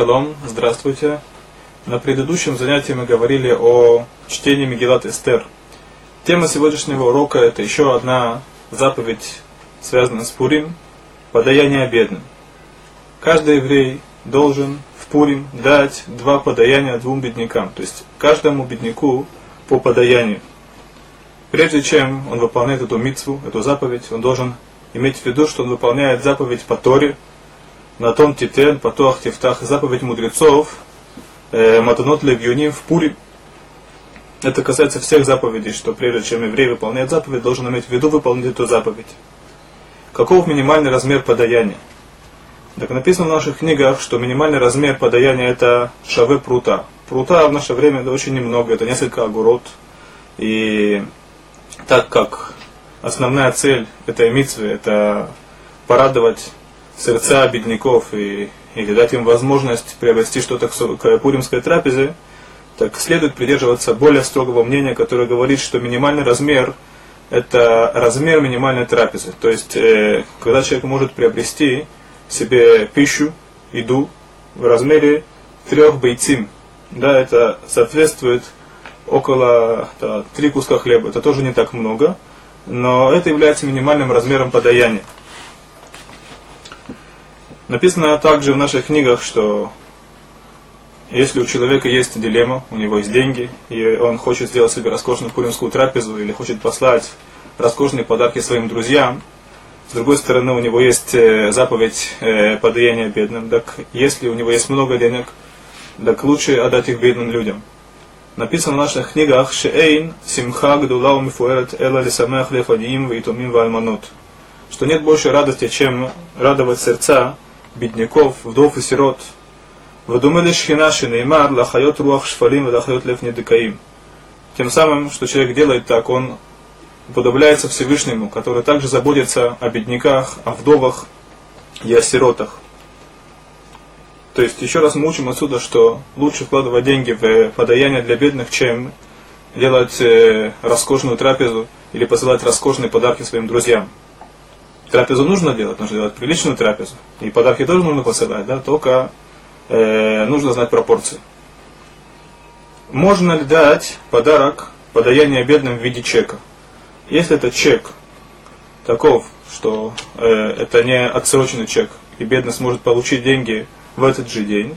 Шалом, здравствуйте. На предыдущем занятии мы говорили о чтении Мегилат Эстер. Тема сегодняшнего урока – это еще одна заповедь, связанная с Пурим – подаяние бедным. Каждый еврей должен в Пурим дать два подаяния двум беднякам, то есть каждому бедняку по подаянию. Прежде чем он выполняет эту митцву, эту заповедь, он должен иметь в виду, что он выполняет заповедь по Торе – на том титен, потуах тифтах, заповедь мудрецов, э, матанот левьюним в пуре. Это касается всех заповедей, что прежде чем еврей выполняет заповедь, должен иметь в виду выполнить эту заповедь. Каков минимальный размер подаяния? Так написано в наших книгах, что минимальный размер подаяния это шаве прута. Прута в наше время это очень немного, это несколько огород. И так как основная цель этой митвы это порадовать сердца бедняков и, или дать им возможность приобрести что-то к пуримской трапезе, так следует придерживаться более строгого мнения, которое говорит, что минимальный размер – это размер минимальной трапезы. То есть, э, когда человек может приобрести себе пищу, еду в размере трех бойцим, да, это соответствует около да, три куска хлеба. Это тоже не так много, но это является минимальным размером подаяния. Написано также в наших книгах, что если у человека есть дилемма, у него есть деньги, и он хочет сделать себе роскошную пуримскую трапезу или хочет послать роскошные подарки своим друзьям, с другой стороны, у него есть э, заповедь э, подаяния бедным, так если у него есть много денег, так лучше отдать их бедным людям. Написано в наших книгах «Шеэйн симха гдула мифуэрет эла лефадиим вейтумим вальманут» что нет больше радости, чем радовать сердца бедняков, вдов и сирот. Выдумали шхина шинеймар лахайот руах шфалим и лахайот лев недекаим. Тем самым, что человек делает так, он подобляется Всевышнему, который также заботится о бедняках, о вдовах и о сиротах. То есть, еще раз мы учим отсюда, что лучше вкладывать деньги в подаяние для бедных, чем делать э, роскошную трапезу или посылать роскошные подарки своим друзьям. Трапезу нужно делать, нужно делать приличную трапезу. И подарки тоже нужно посылать, да, только э, нужно знать пропорции. Можно ли дать подарок, подаяние бедным в виде чека? Если это чек таков, что э, это не отсроченный чек, и бедный сможет получить деньги в этот же день,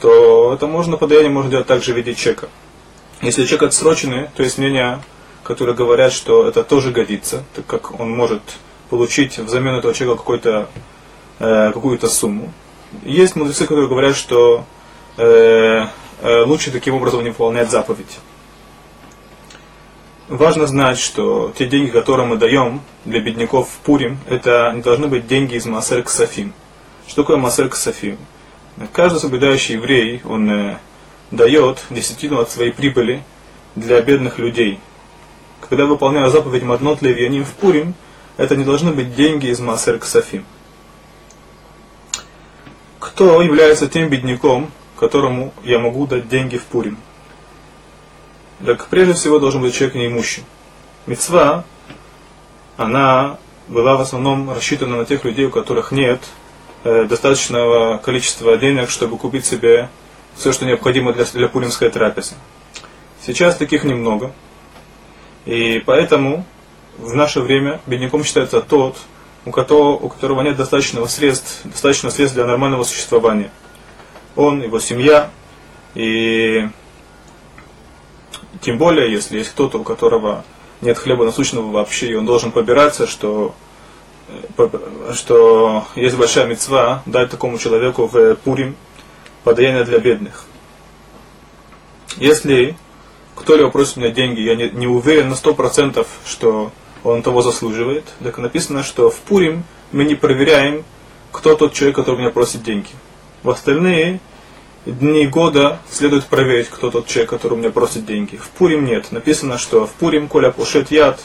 то это можно подаяние можно делать также в виде чека. Если чек отсроченный, то есть мнения, которые говорят, что это тоже годится, так как он может получить взамен этого человека э, какую-то сумму. Есть мудрецы, которые говорят, что э, э, лучше таким образом не выполнять заповедь. Важно знать, что те деньги, которые мы даем для бедняков в Пурим, это не должны быть деньги из Масер Ксафим. Что такое Масер Ксафим? Каждый соблюдающий еврей, он э, дает десятину от своей прибыли для бедных людей. Когда выполняю заповедь Маднот Левьяним в Пурим, это не должны быть деньги из Масер Ксафим. Кто является тем бедняком, которому я могу дать деньги в Пурим? Так прежде всего должен быть человек неимущий. Мецва, она была в основном рассчитана на тех людей, у которых нет э, достаточного количества денег, чтобы купить себе все, что необходимо для, для пуримской трапезы. Сейчас таких немного. И поэтому в наше время бедняком считается тот, у которого, у которого нет достаточного средств, достаточно средств для нормального существования. Он, его семья, и тем более, если есть кто-то, у которого нет хлеба насущного вообще, и он должен побираться, что, э, что есть большая мецва дать такому человеку в Пурим подаяние для бедных. Если кто-либо просит у меня деньги, я не, не уверен на сто процентов, что он того заслуживает. Так написано, что в Пурим мы не проверяем, кто тот человек, который меня просит деньги. В остальные дни года следует проверить, кто тот человек, который у меня просит деньги. В Пурим нет. Написано, что в Пурим, коля пушет яд,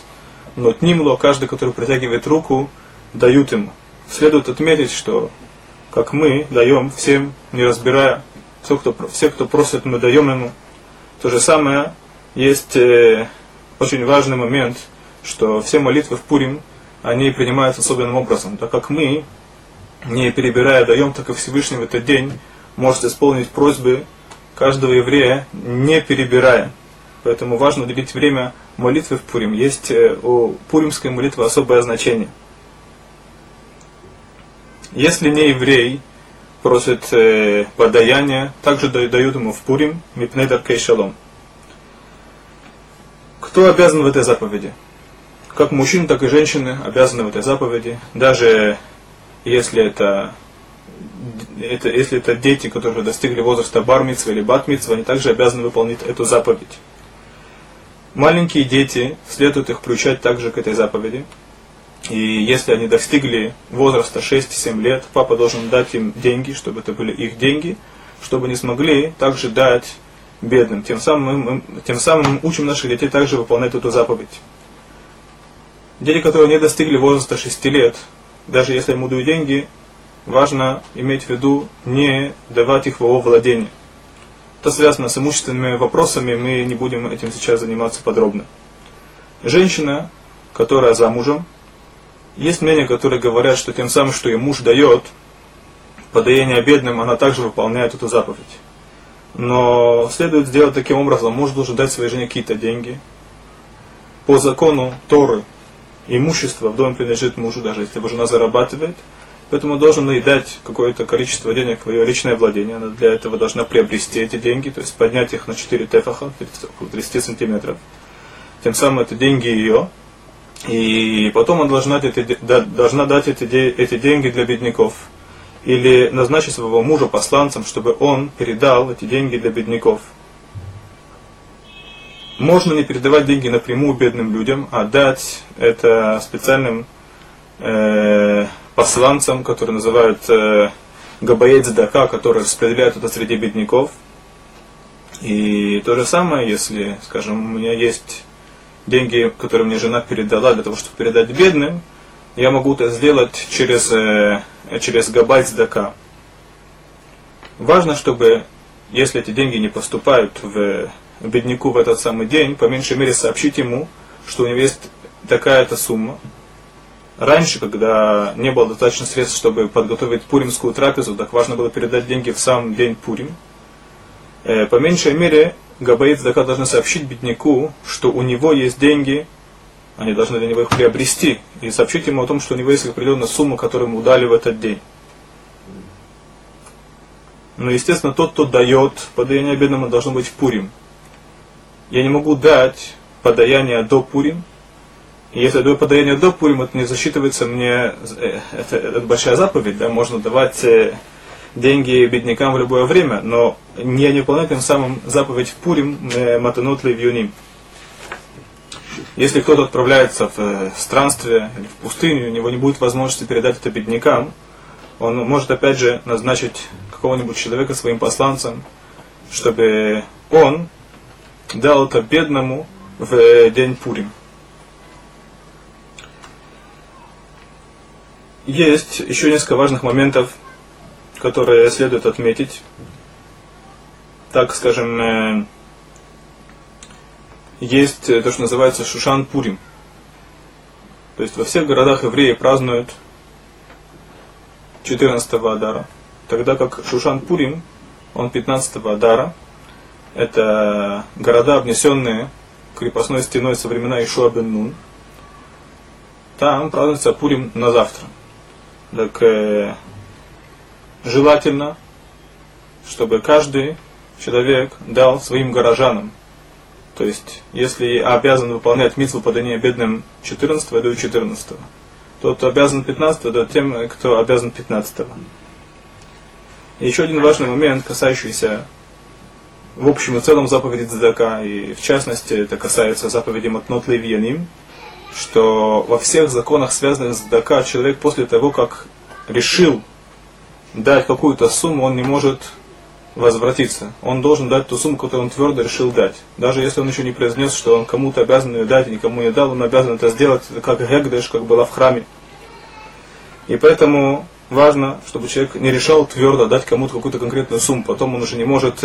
но тнимло, каждый, который протягивает руку, дают ему. Следует отметить, что как мы даем всем, не разбирая, все, кто, все, кто просит, мы даем ему. То же самое есть э, очень важный момент – что все молитвы в Пурим, они принимаются особенным образом, так как мы, не перебирая, даем так и Всевышний в этот день может исполнить просьбы каждого еврея, не перебирая. Поэтому важно уделить время молитвы в Пурим. Есть э, у пуримской молитвы особое значение. Если не еврей просит э, подаяние, также дают ему в Пурим мипнедар кейшалом. Кто обязан в этой заповеди? Как мужчины, так и женщины обязаны в этой заповеди, даже если это это, если это дети, которые достигли возраста бармитсва или батмитсва, они также обязаны выполнить эту заповедь. Маленькие дети, следует их приучать также к этой заповеди. И если они достигли возраста 6-7 лет, папа должен дать им деньги, чтобы это были их деньги, чтобы они смогли также дать бедным. Тем самым, мы, тем самым мы учим наших детей также выполнять эту заповедь. Дети, которые не достигли возраста 6 лет, даже если ему дают деньги, важно иметь в виду не давать их в его владение. Это связано с имущественными вопросами, мы не будем этим сейчас заниматься подробно. Женщина, которая замужем, есть мнения, которые говорят, что тем самым, что ей муж дает, подаяние бедным, она также выполняет эту заповедь. Но следует сделать таким образом, муж должен дать своей жене какие-то деньги. По закону Торы имущество в доме принадлежит мужу, даже если его жена зарабатывает – Поэтому должен ей дать какое-то количество денег в ее личное владение. Она для этого должна приобрести эти деньги, то есть поднять их на 4 тефаха, 30 сантиметров. Тем самым это деньги ее. И потом она должна, эти, должна дать эти, эти деньги для бедняков. Или назначить своего мужа посланцем, чтобы он передал эти деньги для бедняков. Можно не передавать деньги напрямую бедным людям, а дать это специальным э, посланцам, которые называют э, Габаец Дака, которые распределяют это среди бедняков. И то же самое, если, скажем, у меня есть деньги, которые мне жена передала для того, чтобы передать бедным, я могу это сделать через, э, через Габайц Дака. Важно, чтобы, если эти деньги не поступают в бедняку в этот самый день, по меньшей мере сообщить ему, что у него есть такая-то сумма, Раньше, когда не было достаточно средств, чтобы подготовить пуримскую трапезу, так важно было передать деньги в сам день Пурим. Э, по меньшей мере, Габаит Зака должны сообщить бедняку, что у него есть деньги, они должны для него их приобрести, и сообщить ему о том, что у него есть определенная сумма, которую ему дали в этот день. Но, естественно, тот, кто дает подаяние бедному, должно быть в Пурим. Я не могу дать подаяние до Пурим, и если я даю подаяние до Пурим, это не засчитывается мне, э, это, это большая заповедь, да, можно давать э, деньги беднякам в любое время, но не не выполнять тем самым заповедь в Пурим э, Матанут Левьюним. Если кто-то отправляется в странствие или в пустыню, у него не будет возможности передать это беднякам, он может опять же назначить какого-нибудь человека своим посланцем, чтобы он дал это бедному в день Пурим. Есть еще несколько важных моментов, которые следует отметить. Так, скажем, э, есть то, что называется Шушан Пурим. То есть во всех городах евреи празднуют 14 Адара, тогда как Шушан Пурим, он 15 Адара. Это города, обнесенные крепостной стеной со времена Ишуа Нун. Там празднуется Пурим на завтра. Так э, желательно, чтобы каждый человек дал своим горожанам. То есть, если обязан выполнять митцву подания бедным 14 я даю 14 Тот, кто обязан 15 дает тем, кто обязан 15 -го. Еще один важный момент, касающийся в общем и целом заповеди Цдака, и в частности это касается заповеди Матнот Левьяним, что во всех законах, связанных с Дака, человек после того, как решил дать какую-то сумму, он не может возвратиться. Он должен дать ту сумму, которую он твердо решил дать. Даже если он еще не произнес, что он кому-то обязан ее дать никому не дал, он обязан это сделать, как Гегдеш, как было в храме. И поэтому важно, чтобы человек не решал твердо дать кому-то какую-то конкретную сумму. Потом он уже не может